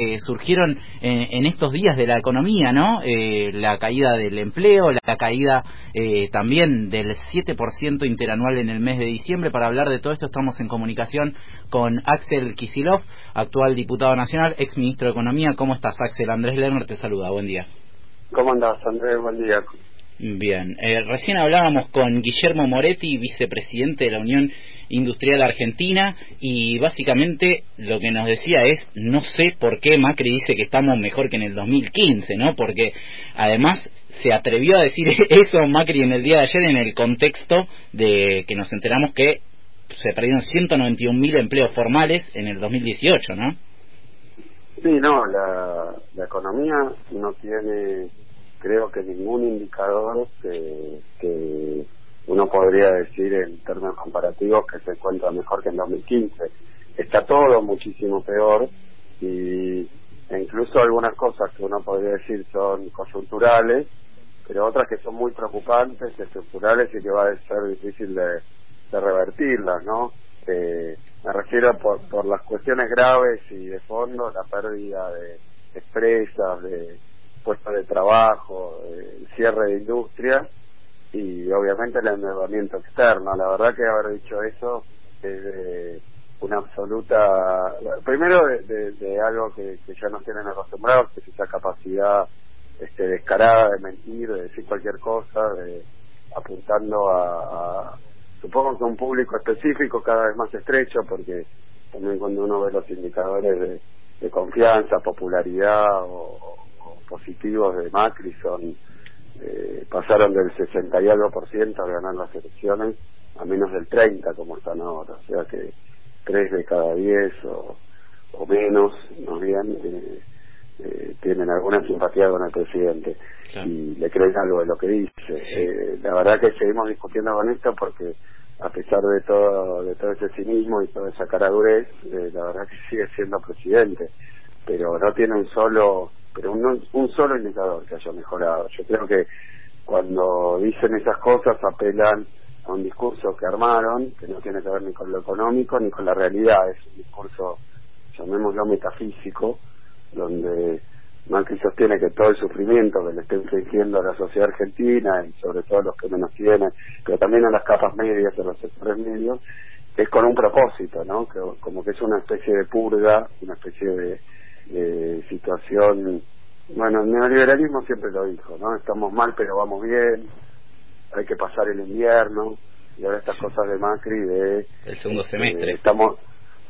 eh, surgieron en, estos días de la economía, ¿no? Eh, la caída del empleo, la caída eh, también del 7% interanual en el mes de diciembre. Para hablar de todo esto estamos en comunicación con Axel Kisilov, actual diputado nacional, ex ministro de Economía. ¿Cómo estás, Axel? Andrés Lerner te saluda. Buen día. ¿Cómo andás, Andrés? Buen día. Bien, eh, recién hablábamos con Guillermo Moretti, vicepresidente de la Unión Industrial Argentina, y básicamente lo que nos decía es, no sé por qué Macri dice que estamos mejor que en el 2015, ¿no? Porque además se atrevió a decir eso Macri en el día de ayer en el contexto de que nos enteramos que se perdieron 191 mil empleos formales en el 2018, ¿no? Sí, no, la, economía no tiene creo que ningún indicador que uno podría decir en términos comparativos que se encuentra mejor que en 2015. Está todo muchísimo peor y e incluso algunas cosas que uno podría decir son coyunturales, pero otras que son muy preocupantes, estructurales y que va a ser difícil de, revertirlas, ¿no? Eh, me refiero por, por las cuestiones graves y de fondo, la pérdida de empresas, de, puestos de trabajo, el cierre de industria y obviamente el endeudamiento externo. La verdad que haber dicho eso es una absoluta, primero de, algo que, ya nos tienen acostumbrados, que es esa capacidad este, descarada de mentir, de decir cualquier cosa, de apuntando a, supongo que un público específico cada vez más estrecho, porque también cuando uno ve los indicadores de, de confianza, popularidad o, positivos de Macri son eh, pasaron del 60 y algo por ciento a ganar las elecciones a menos del 30 como están ahora, o sea que tres de cada diez o, o menos, no bien, eh, eh, tienen alguna simpatía con el presidente y le creen algo de lo que dice. Eh, la verdad que seguimos discutiendo con esto porque a pesar de todo de todo ese cinismo y toda esa caradurez, eh, la verdad que sigue siendo presidente, pero no tiene un solo pero un, un solo indicador que haya mejorado. Yo creo que cuando dicen esas cosas apelan a un discurso que armaron, que no tiene que ver ni con lo económico ni con la realidad, es un discurso, llamémoslo metafísico, donde Macri sostiene que todo el sufrimiento que le está infligiendo a la sociedad argentina y sobre todo a los que menos tienen, pero también a las capas medias, a los sectores medios, es con un propósito, ¿no? Que, como que es una especie de purga, una especie de eh, situación, bueno, el neoliberalismo siempre lo dijo, ¿no? Estamos mal pero vamos bien, hay que pasar el invierno, y ahora estas cosas de Macri de... El segundo semestre. estamos,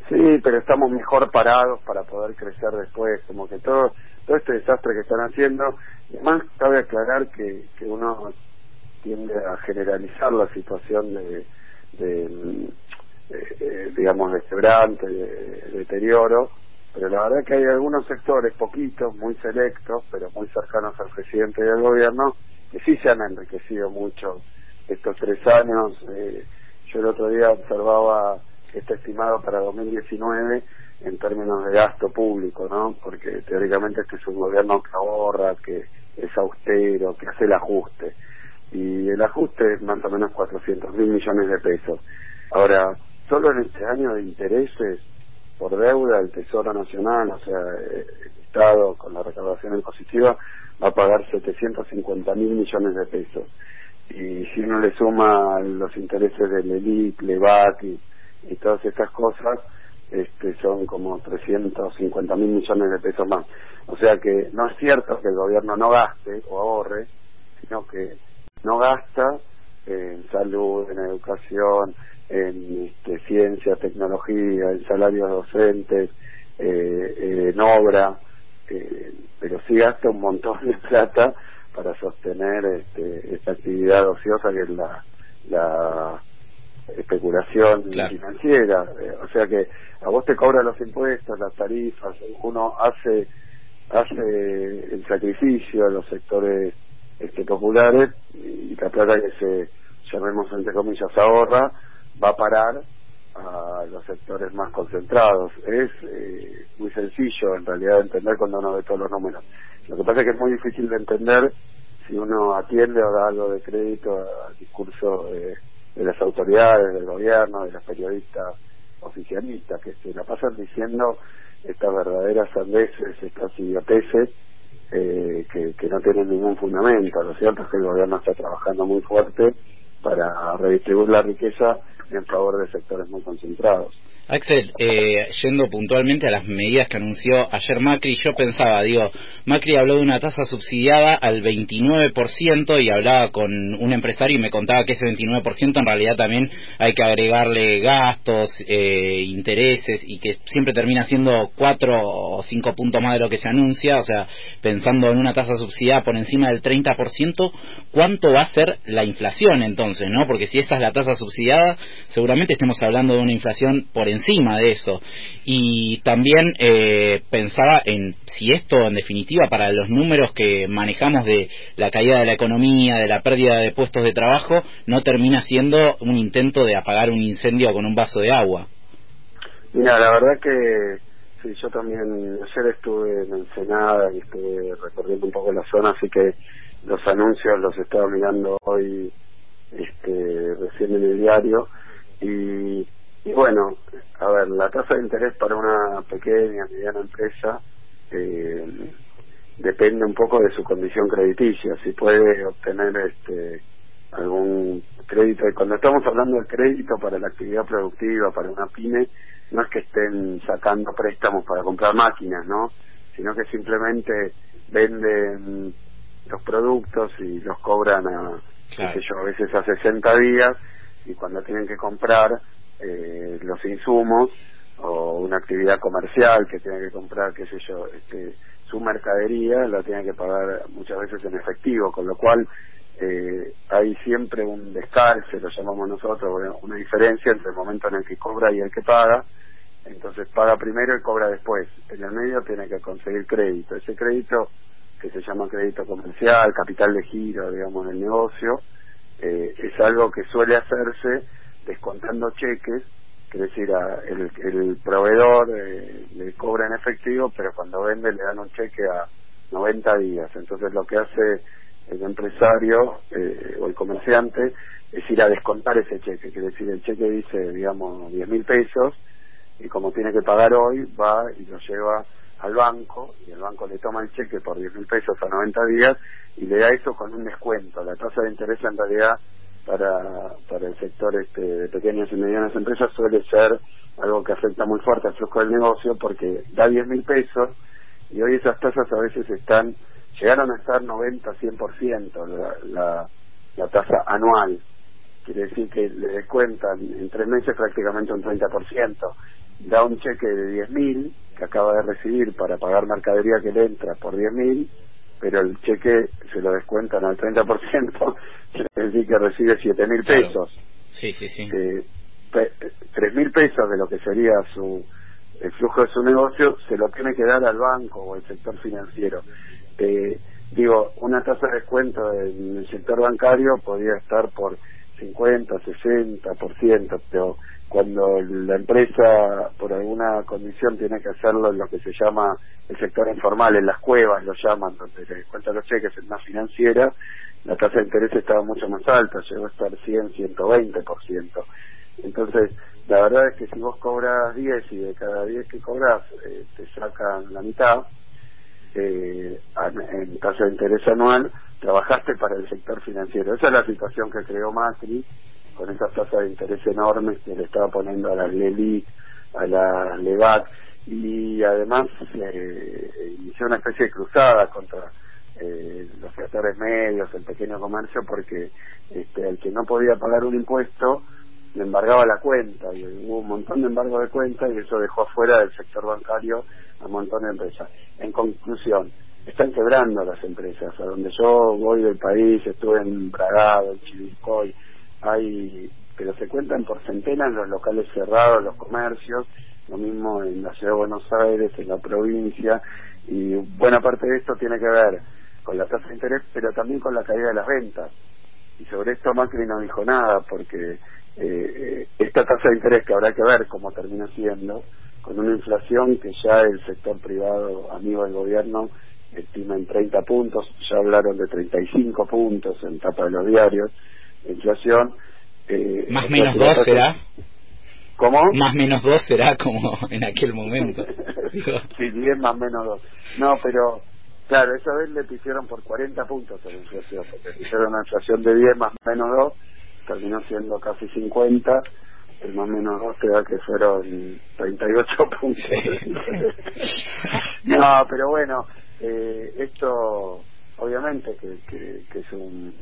sí, pero estamos mejor parados para poder crecer después, como que todo, todo este desastre que están haciendo, además cabe aclarar que, que uno tiende a generalizar la situación de, de, eh, digamos, de quebrante, de deterioro, pero la verdad que hay algunos sectores, poquitos, muy selectos, pero muy cercanos al presidente y al gobierno, que sí se han enriquecido mucho estos tres años. Eh, yo el otro día observaba que está estimado para 2019 en términos de gasto público, ¿no? Porque teóricamente este es un gobierno que ahorra, que es austero, que hace el ajuste. Y el ajuste es más o menos 400 mil millones de pesos. Ahora, solo en este año de intereses por deuda, el Tesoro Nacional, o sea, el Estado con la recaudación impositiva, va a pagar 750 mil millones de pesos. Y si uno le suma los intereses del ELIP, LEVAC y, y todas estas cosas, este, son como 350 mil millones de pesos más. O sea que no es cierto que el gobierno no gaste o ahorre, sino que no gasta en salud, en educación, en este, ciencia, tecnología, en salarios docentes, eh, en obra, eh, pero sí gasta un montón de plata para sostener este, esta actividad ociosa que es la, la especulación financiera. Eh, o sea que a vos te cobran los impuestos, las tarifas, uno hace hace el sacrificio a los sectores este, populares y la plata que se llamemos entre comillas ahorra va a parar a los sectores más concentrados. Es eh, muy sencillo en realidad de entender cuando uno ve todos los números. Lo que pasa es que es muy difícil de entender si uno atiende o da algo de crédito al discurso de, las autoridades, del gobierno, de los periodistas oficialistas, que se la pasan diciendo estas verdaderas sandeces, estas idioteces eh, que, que no tienen ningún fundamento. Lo cierto es que el gobierno está trabajando muy fuerte para redistribuir la riqueza en favor de sectores muy concentrados. Axel, eh, yendo puntualmente a las medidas que anunció ayer Macri, yo pensaba, digo, Macri habló de una tasa subsidiada al 29% y hablaba con un empresario y me contaba que ese 29% en realidad también hay que agregarle gastos, eh, intereses y que siempre termina siendo 4 o 5 puntos más de lo que se anuncia, o sea, pensando en una tasa subsidiada por encima del 30%, ¿cuánto va a ser la inflación entonces, no? Porque si esa es la tasa subsidiada, seguramente estemos hablando de una inflación por encima encima de eso. Y también eh, pensaba en si esto, en definitiva, para los números que manejamos de la caída de la economía, de la pérdida de puestos de trabajo, no termina siendo un intento de apagar un incendio con un vaso de agua. Mira, la verdad que sí, yo también ayer estuve en Ensenada y estuve recorriendo un poco la zona, así que los anuncios los estaba mirando hoy este, recién en el diario y y bueno, a ver, la tasa de interés para una pequeña, mediana empresa eh, depende un poco de su condición crediticia, si puede obtener este algún crédito. Y cuando estamos hablando de crédito para la actividad productiva, para una pyme, no es que estén sacando préstamos para comprar máquinas, ¿no? Sino que simplemente venden los productos y los cobran a, qué sé yo, a veces a 60 días y cuando tienen que comprar eh, los insumos o una actividad comercial que tiene que comprar, qué sé yo, este, su mercadería la tiene que pagar muchas veces en efectivo, con lo cual eh, hay siempre un descalce, lo llamamos nosotros, una diferencia entre el momento en el que cobra y el que paga. Entonces paga primero y cobra después. En el medio tiene que conseguir crédito. Ese crédito, que se llama crédito comercial, capital de giro, digamos, del negocio, eh, es algo que suele hacerse descontando cheques, que decir, a el, el proveedor eh, le cobra en efectivo, pero cuando vende le dan un cheque a 90 días. Entonces lo que hace el empresario eh, o el comerciante es ir a descontar ese cheque, que decir, el cheque dice, digamos, 10 mil pesos, y como tiene que pagar hoy, va y lo lleva al banco, y el banco le toma el cheque por 10 mil pesos a 90 días, y le da eso con un descuento. La tasa de interés en realidad para, para el sector este, de pequeñas y medianas empresas suele ser algo que afecta muy fuerte al flujo del negocio porque da 10 mil pesos y hoy esas tasas a veces están, llegaron a estar 90, 100% la, la, la tasa anual. Quiere decir que le descuentan en tres meses prácticamente un 30%. Da un cheque de 10 mil que acaba de recibir para pagar mercadería que le entra por 10 mil pero el cheque se lo descuentan al 30%, es decir, que recibe siete mil pesos. Sí, sí, sí. Eh, tres mil pesos de lo que sería su el flujo de su negocio se lo tiene que dar al banco o al sector financiero. Eh, digo, una tasa de descuento en el sector bancario podría estar por 50, 60%, pero cuando la empresa por alguna condición tiene que hacerlo en lo que se llama el sector informal, en las cuevas lo llaman, donde le cuentan los cheques en una financiera, la tasa de interés estaba mucho más alta, llegó a estar 100, 120%. Entonces, la verdad es que si vos cobras 10 y de cada 10 que cobras eh, te sacan la mitad, eh, en tasa de interés anual, trabajaste para el sector financiero. Esa es la situación que creó Macri con esas tasas de interés enormes que le estaba poniendo a la LELIC, a la LEVAC, y además eh, inició una especie de cruzada contra eh, los sectores medios, el pequeño comercio, porque este, el que no podía pagar un impuesto embargaba la cuenta y hubo un montón de embargo de cuenta y eso dejó afuera del sector bancario a un montón de empresas. En conclusión, están quebrando las empresas. A donde yo voy del país, estuve en Bragado, en Chivilcoy, hay, pero se cuentan por centenas los locales cerrados, los comercios, lo mismo en la ciudad de Buenos Aires, en la provincia, y buena parte de esto tiene que ver con la tasa de interés, pero también con la caída de las ventas. Y sobre esto Macri no dijo nada, porque eh, esta tasa de interés que habrá que ver cómo termina siendo, con una inflación que ya el sector privado, amigo del gobierno, estima en 30 puntos, ya hablaron de 35 puntos en tapa de los diarios, inflación. Eh, ¿Más menos dos será? ¿Cómo? Más menos dos será como en aquel momento. sí, 10 más menos dos. No, pero claro, esa vez le pusieron por 40 puntos a la inflación, porque pusieron una inflación de 10 más menos 2, terminó siendo casi 50, el más menos 2 te da que fueron 38 puntos. no, pero bueno, eh, esto obviamente que, que, que es un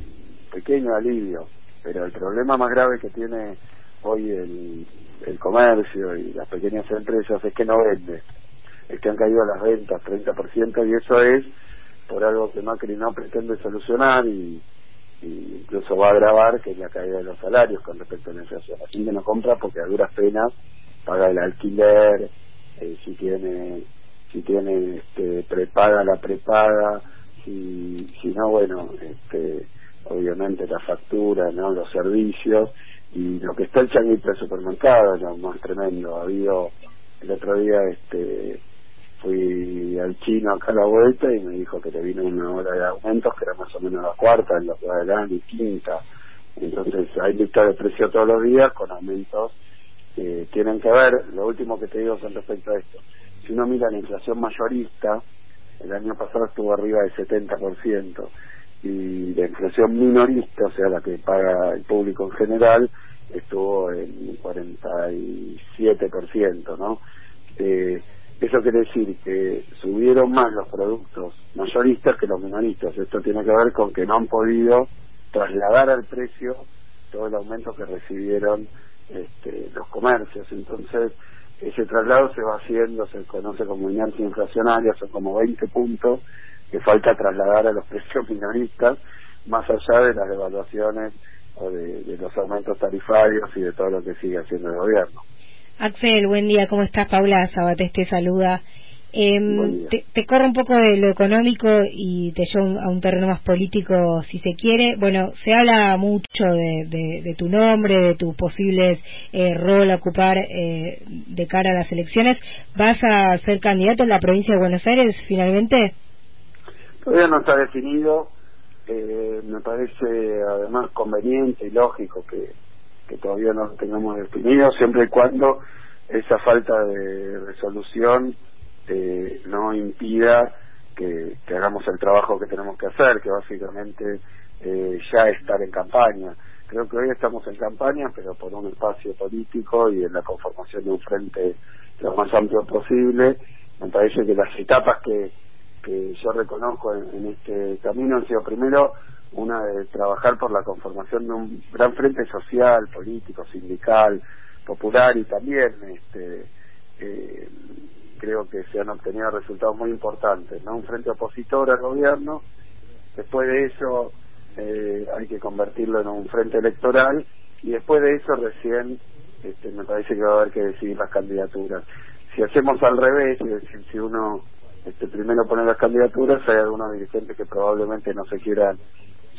pequeño alivio, pero el problema más grave que tiene hoy el, el comercio y las pequeñas empresas es que no vende, es que han caído las ventas 30% y eso es por algo que Macri no pretende solucionar y, incluso va a agravar que es la caída de los salarios con respecto a la inflación. La gente no compra porque a duras penas paga el alquiler, eh, si tiene si tiene este, prepaga la prepaga, si, si no, bueno, este, obviamente la factura, no los servicios y lo que está el changuito de supermercado es lo más tremendo. Ha habido el otro día este fui al chino acá a la vuelta y me dijo que le vino una hora de aumentos que era más o menos la cuarta en del año y quinta entonces hay lista de precio todos los días con aumentos que tienen que ver lo último que te digo con respecto a esto si uno mira la inflación mayorista el año pasado estuvo arriba del 70% y la inflación minorista, o sea, la que paga el público en general, estuvo en 47%, ¿no? Eh, eso quiere decir que subieron más los productos mayoristas que los minoristas. Esto tiene que ver con que no han podido trasladar al precio todo el aumento que recibieron este, los comercios. Entonces, ese traslado se va haciendo, se conoce como inercia inflacionaria, son como 20 puntos que falta trasladar a los precios minoristas, más allá de las devaluaciones o de, los aumentos tarifarios y de todo lo que sigue haciendo el gobierno. Axel, buen día, ¿cómo estás? Paula Sabates te saluda. Eh, te, te, corro un poco de lo económico y te llevo a un terreno más político, si se quiere. Bueno, se habla mucho de, de, tu nombre, de tu posible eh, rol a ocupar eh, de cara a las elecciones. ¿Vas a ser candidato en la provincia de Buenos Aires finalmente? Todavía no está definido. Eh, me parece además conveniente y lógico que, que todavía no lo tengamos definido, siempre y cuando esa falta de resolución eh, no impida que, hagamos el trabajo que tenemos que hacer, que básicamente eh, ya estar en campaña. Creo que hoy estamos en campaña, pero por un espacio político y en la conformación de un frente lo más amplio posible. Me parece que las etapas que, que yo reconozco en, este camino han sido primero una de trabajar por la conformación de un gran frente social, político, sindical, popular y también este, eh, creo que se han obtenido resultados muy importantes, ¿no? Un frente opositor al gobierno, después de eso eh, hay que convertirlo en un frente electoral y después de eso recién este, me parece que va a haber que decidir las candidaturas. Si hacemos al revés, es decir, si uno este, primero poner las candidaturas, hay algunos dirigentes que probablemente no se quieran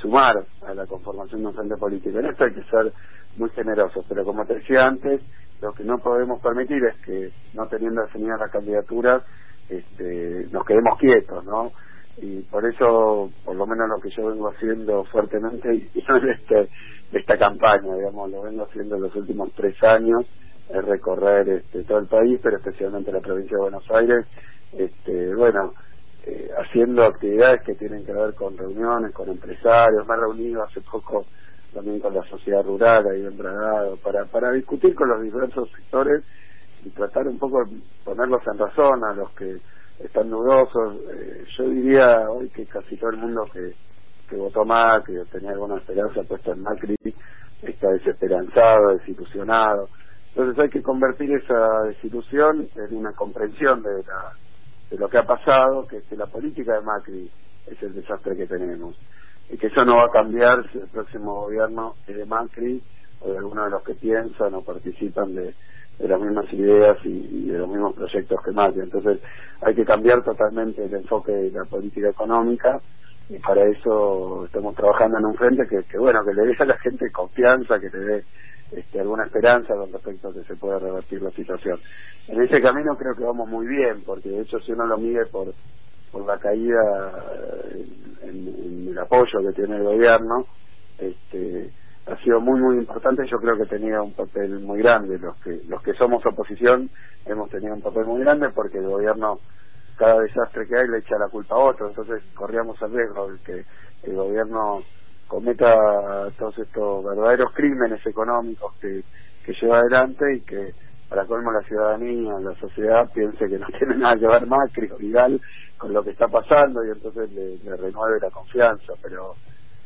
sumar a la conformación de un frente político. En esto hay que ser muy generosos, pero como te decía antes, lo que no podemos permitir es que, no teniendo definida la candidatura, este, nos quedemos quietos, ¿no? Y por eso, por lo menos lo que yo vengo haciendo fuertemente, en este, esta campaña, digamos, lo vengo haciendo en los últimos tres años, es recorrer este, todo el país, pero especialmente la provincia de Buenos Aires, este, bueno, eh, haciendo actividades que tienen que ver con reuniones, con empresarios, me he reunido hace poco también con la sociedad rural ahí en Bragado, para, para discutir con los diversos sectores y tratar un poco de ponerlos en razón a los que están dudosos. Eh, yo diría hoy que casi todo el mundo que, que votó Macri o tenía alguna esperanza puesta en Macri está desesperanzado, desilusionado. Entonces hay que convertir esa desilusión en una comprensión de la de lo que ha pasado, que, que la política de Macri es el desastre que tenemos y que eso no va a cambiar si el próximo gobierno es de Macri o de alguno de los que piensan o participan de, las mismas ideas y, de los mismos proyectos que Macri. Entonces hay que cambiar totalmente el enfoque de la política económica y para eso estamos trabajando en un frente que, que bueno, que le dé a la gente confianza, que le dé este, alguna esperanza con respecto a que se pueda revertir la situación. En ese camino creo que vamos muy bien, porque de hecho si uno lo mide por, por la caída en, el apoyo que tiene el gobierno, este, ha sido muy muy importante. Yo creo que tenía un papel muy grande. Los que los que somos oposición hemos tenido un papel muy grande porque el gobierno cada desastre que hay le echa la culpa a otro. Entonces corríamos el riesgo de que el gobierno cometa todos estos verdaderos crímenes económicos que, que lleva adelante y que para colmo la ciudadanía, la sociedad piense que no tiene nada que ver Macri o Vidal con lo que está pasando y entonces le, le renueve la confianza, pero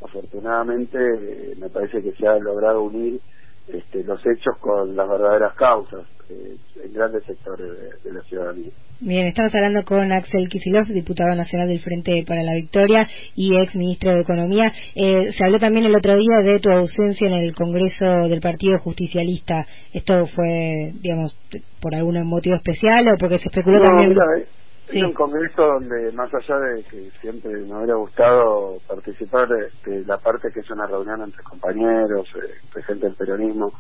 afortunadamente eh, me parece que se ha logrado unir este, los hechos con las verdaderas causas eh, en grandes sectores de, la ciudadanía. Bien, estamos hablando con Axel Kisilov, diputado nacional del Frente para la Victoria y ex ministro de Economía. Eh, se habló también el otro día de tu ausencia en el Congreso del Partido Justicialista. ¿Esto fue, digamos, por algún motivo especial o porque se especuló también? Es un congreso donde, más allá de que siempre me hubiera gustado participar de, la parte que es una reunión entre compañeros, eh, gente del peronismo,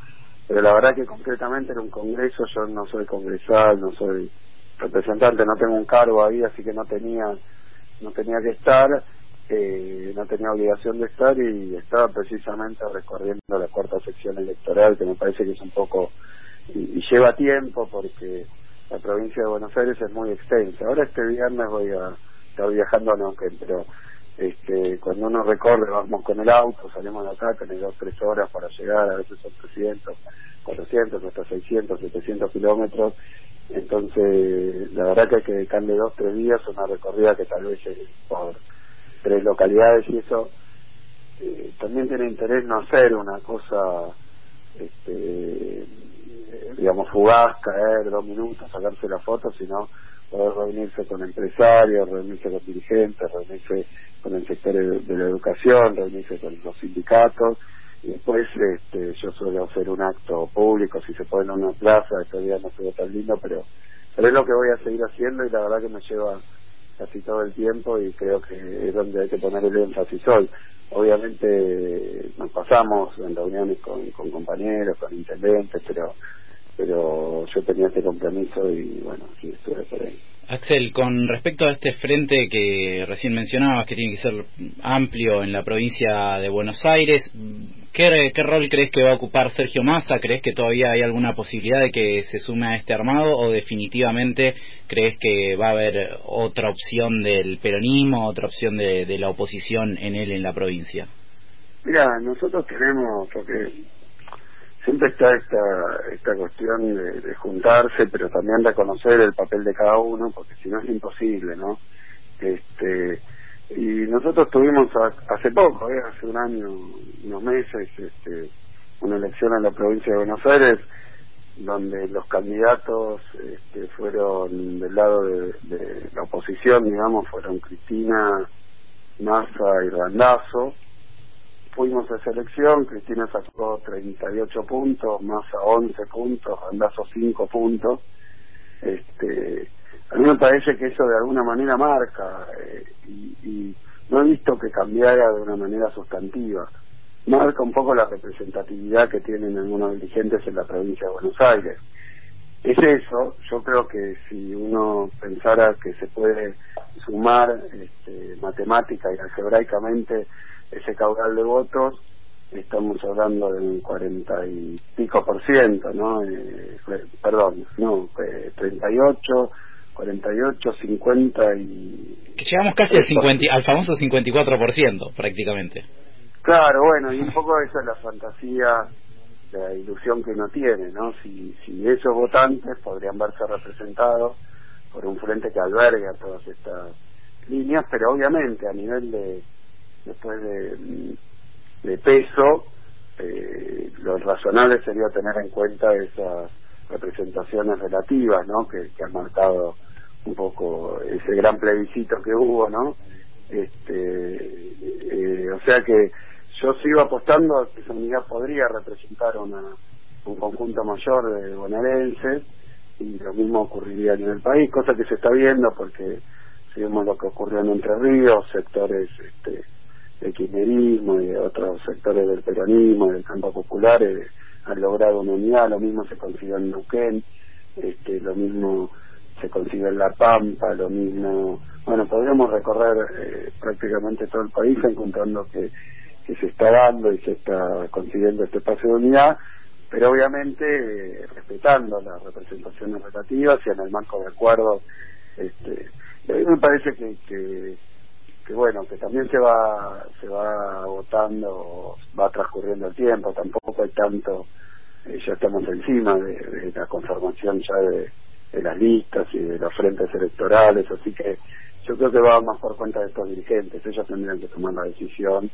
pero la verdad que concretamente en un congreso yo no soy congresal, no soy representante, no tengo un cargo ahí, así que no tenía no tenía que estar, eh, no tenía obligación de estar y estaba precisamente recorriendo la cuarta sección electoral, que me parece que es un poco y lleva tiempo porque la provincia de Buenos Aires es muy extensa. Ahora este viernes voy a estar viajando a Neuquén, pero este, cuando uno recorre, vamos con el auto, salimos de acá, tenés dos, tres horas para llegar, a veces son 300, 400, hasta 600, 700 kilómetros. Entonces, la verdad que hay que dedicarle dos, tres días una recorrida que tal vez por tres localidades y eso eh, también tiene interés no hacer una cosa este, digamos, fugaz, caer dos minutos, sacarse la foto, sino poder reunirse con empresarios, reunirse con dirigentes, reunirse con el sector de la educación, reunirse con los sindicatos, y después este, yo suelo hacer un acto público, si se puede en una plaza, este día no estuvo tan lindo, pero, pero es lo que voy a seguir haciendo y la verdad que me lleva casi todo el tiempo y creo que es donde hay que poner el énfasis hoy. Obviamente nos pasamos en reuniones con, con compañeros, con intendentes, pero pero yo tenía este compromiso y bueno, sí estuve por ahí. Axel, con respecto a este frente que recién mencionabas, que tiene que ser amplio en la provincia de Buenos Aires, ¿qué, ¿qué, rol crees que va a ocupar Sergio Massa? ¿Crees que todavía hay alguna posibilidad de que se sume a este armado o definitivamente crees que va a haber otra opción del peronismo, otra opción de, de la oposición en él en la provincia? Mira, nosotros tenemos, porque siempre está esta esta cuestión de, juntarse pero también reconocer el papel de cada uno porque si no es imposible no este y nosotros tuvimos hace poco ¿eh? hace un año unos meses este una elección en la provincia de Buenos Aires donde los candidatos este, fueron del lado de, de la oposición digamos fueron Cristina Massa y Randazo fuimos a selección, Cristina sacó 38 puntos, Massa 11 puntos, Andazo 5 puntos. Este, a mí me parece que eso de alguna manera marca eh, y, no he visto que cambiara de una manera sustantiva. Marca un poco la representatividad que tienen algunos dirigentes en la provincia de Buenos Aires. Es eso, yo creo que si uno pensara que se puede sumar este, matemática y algebraicamente ese caudal de votos, estamos hablando del cuarenta y pico por ciento, ¿no? Eh, perdón, no, eh, 38, 48, 50 y... Que llegamos casi al, 50, al famoso 54% prácticamente. Claro, bueno, y un poco esa es la fantasía, la ilusión que uno tiene, ¿no? Si, esos votantes podrían verse representados por un frente que alberga todas estas líneas, pero obviamente a nivel de después de, de peso, eh, lo razonable sería tener en cuenta esas representaciones relativas, ¿no? Que, que han marcado un poco ese gran plebiscito que hubo, ¿no? Este, eh, o sea que yo sigo apostando a que esa unidad podría representar una, un conjunto mayor de bonaerenses y lo mismo ocurriría en el país, cosa que se está viendo porque seguimos lo que ocurrió en Entre Ríos, sectores este, de kirchnerismo y otros sectores del peronismo, del campo popular, eh, han logrado una unidad, lo mismo se consiguió en Neuquén, este, lo mismo se consiguió en La Pampa, lo mismo, bueno, podríamos recorrer eh, prácticamente todo el país encontrando que que se está dando y se está consiguiendo este espacio de unidad, pero obviamente eh, respetando las representaciones relativas y en el marco de acuerdo, este, me parece que, que, que, bueno, que también se va, se va agotando, va transcurriendo el tiempo, tampoco hay tanto, eh, ya estamos encima de, la conformación ya de, de las listas y de los frentes electorales, así que yo creo que va más por cuenta de estos dirigentes, ellos tendrían que tomar la decisión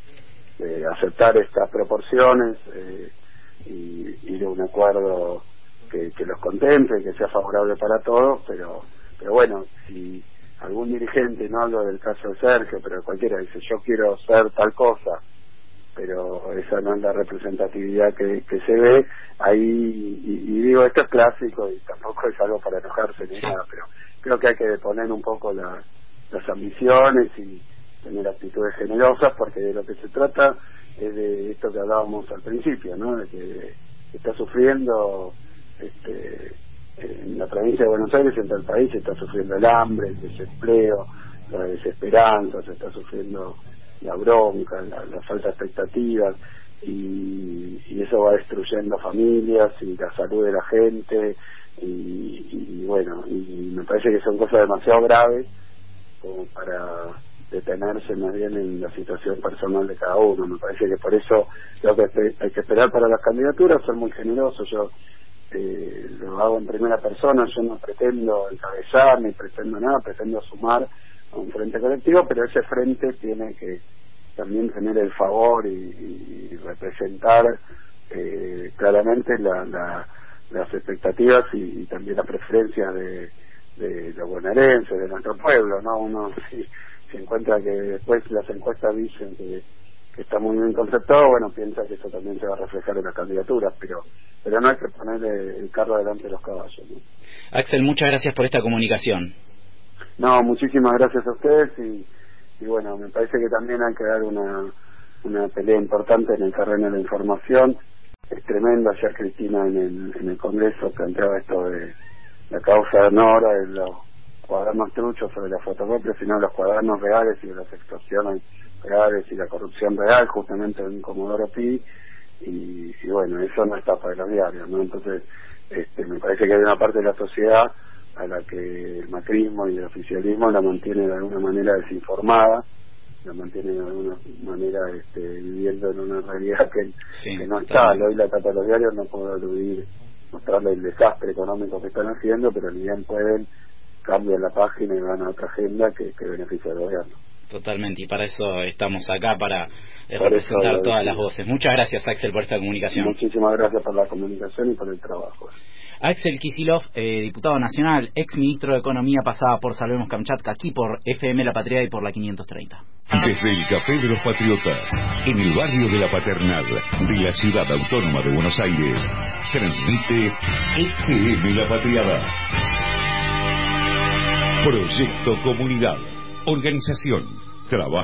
de aceptar estas proporciones eh, y ir a un acuerdo que, que los contemple, que sea favorable para todos, pero pero bueno, si algún dirigente, no hablo del caso de Sergio, pero cualquiera dice yo quiero ser tal cosa, pero esa no es la representatividad que, que se ve, ahí, y, digo, esto es clásico y tampoco es algo para enojarse ni nada, pero creo que hay que poner un poco la, las ambiciones y tener actitudes generosas, porque de lo que se trata es de esto que hablábamos al principio, ¿no? De que está sufriendo este, en la provincia de Buenos Aires, en todo el país, se está sufriendo el hambre, el desempleo, la desesperanza, se está sufriendo la bronca, la, falta de expectativas, y, y, eso va destruyendo familias y la salud de la gente, y, y bueno, y me parece que son cosas demasiado graves como para detenerse más bien en la situación personal de cada uno. Me parece que por eso lo que hay que esperar para las candidaturas, ser muy generosos. Yo eh, lo hago en primera persona, yo no pretendo encabezar ni pretendo nada, pretendo sumar a un frente colectivo, pero ese frente tiene que también tener el favor y, representar eh, claramente la, las expectativas y, también las preferencias de, de los bonaerenses, de nuestro pueblo, ¿no? Uno si, si encuentra que después las encuestas dicen que está muy bien conceptado, bueno, piensa que eso también se va a reflejar en las candidaturas, pero pero no hay que poner el carro delante de los caballos. Axel, muchas gracias por esta comunicación. No, muchísimas gracias a ustedes y, y bueno, me parece que también hay que dar una, una pelea importante en el terreno de la información. Es tremendo, ayer Cristina en el, en el Congreso planteaba esto de la causa de Nora, de los cuadernos truchos sobre las fotocopias, sino los cuadernos reales y de las extorsiones reales y la corrupción real, justamente en Comodoro Pi, y, bueno, eso no está para los diarios, ¿no? Entonces, este, me parece que hay una parte de la sociedad a la que el macrismo y el oficialismo la mantiene de alguna manera desinformada, la mantiene de alguna manera este, viviendo en una realidad que, no está. Hoy la tapa de los diarios no puedo aludir, mostrarle el desastre económico que están haciendo, pero ni bien pueden, cambian la página y van a otra agenda que, que beneficia al gobierno. Totalmente, y para eso estamos acá, para eh, representar todas las voces. Muchas gracias, Axel, por esta comunicación. Muchísimas gracias por la comunicación y por el trabajo. Axel Kisilov, eh, diputado nacional, ex ministro de Economía, pasaba por Salvemos Kamchatka, aquí por FM La Patria y por la 530. Desde el Café de los Patriotas, en el barrio de la Paternal, de la ciudad autónoma de Buenos Aires, transmite FM La Patriada. Proyecto Comunidad. Organización. Trabajo.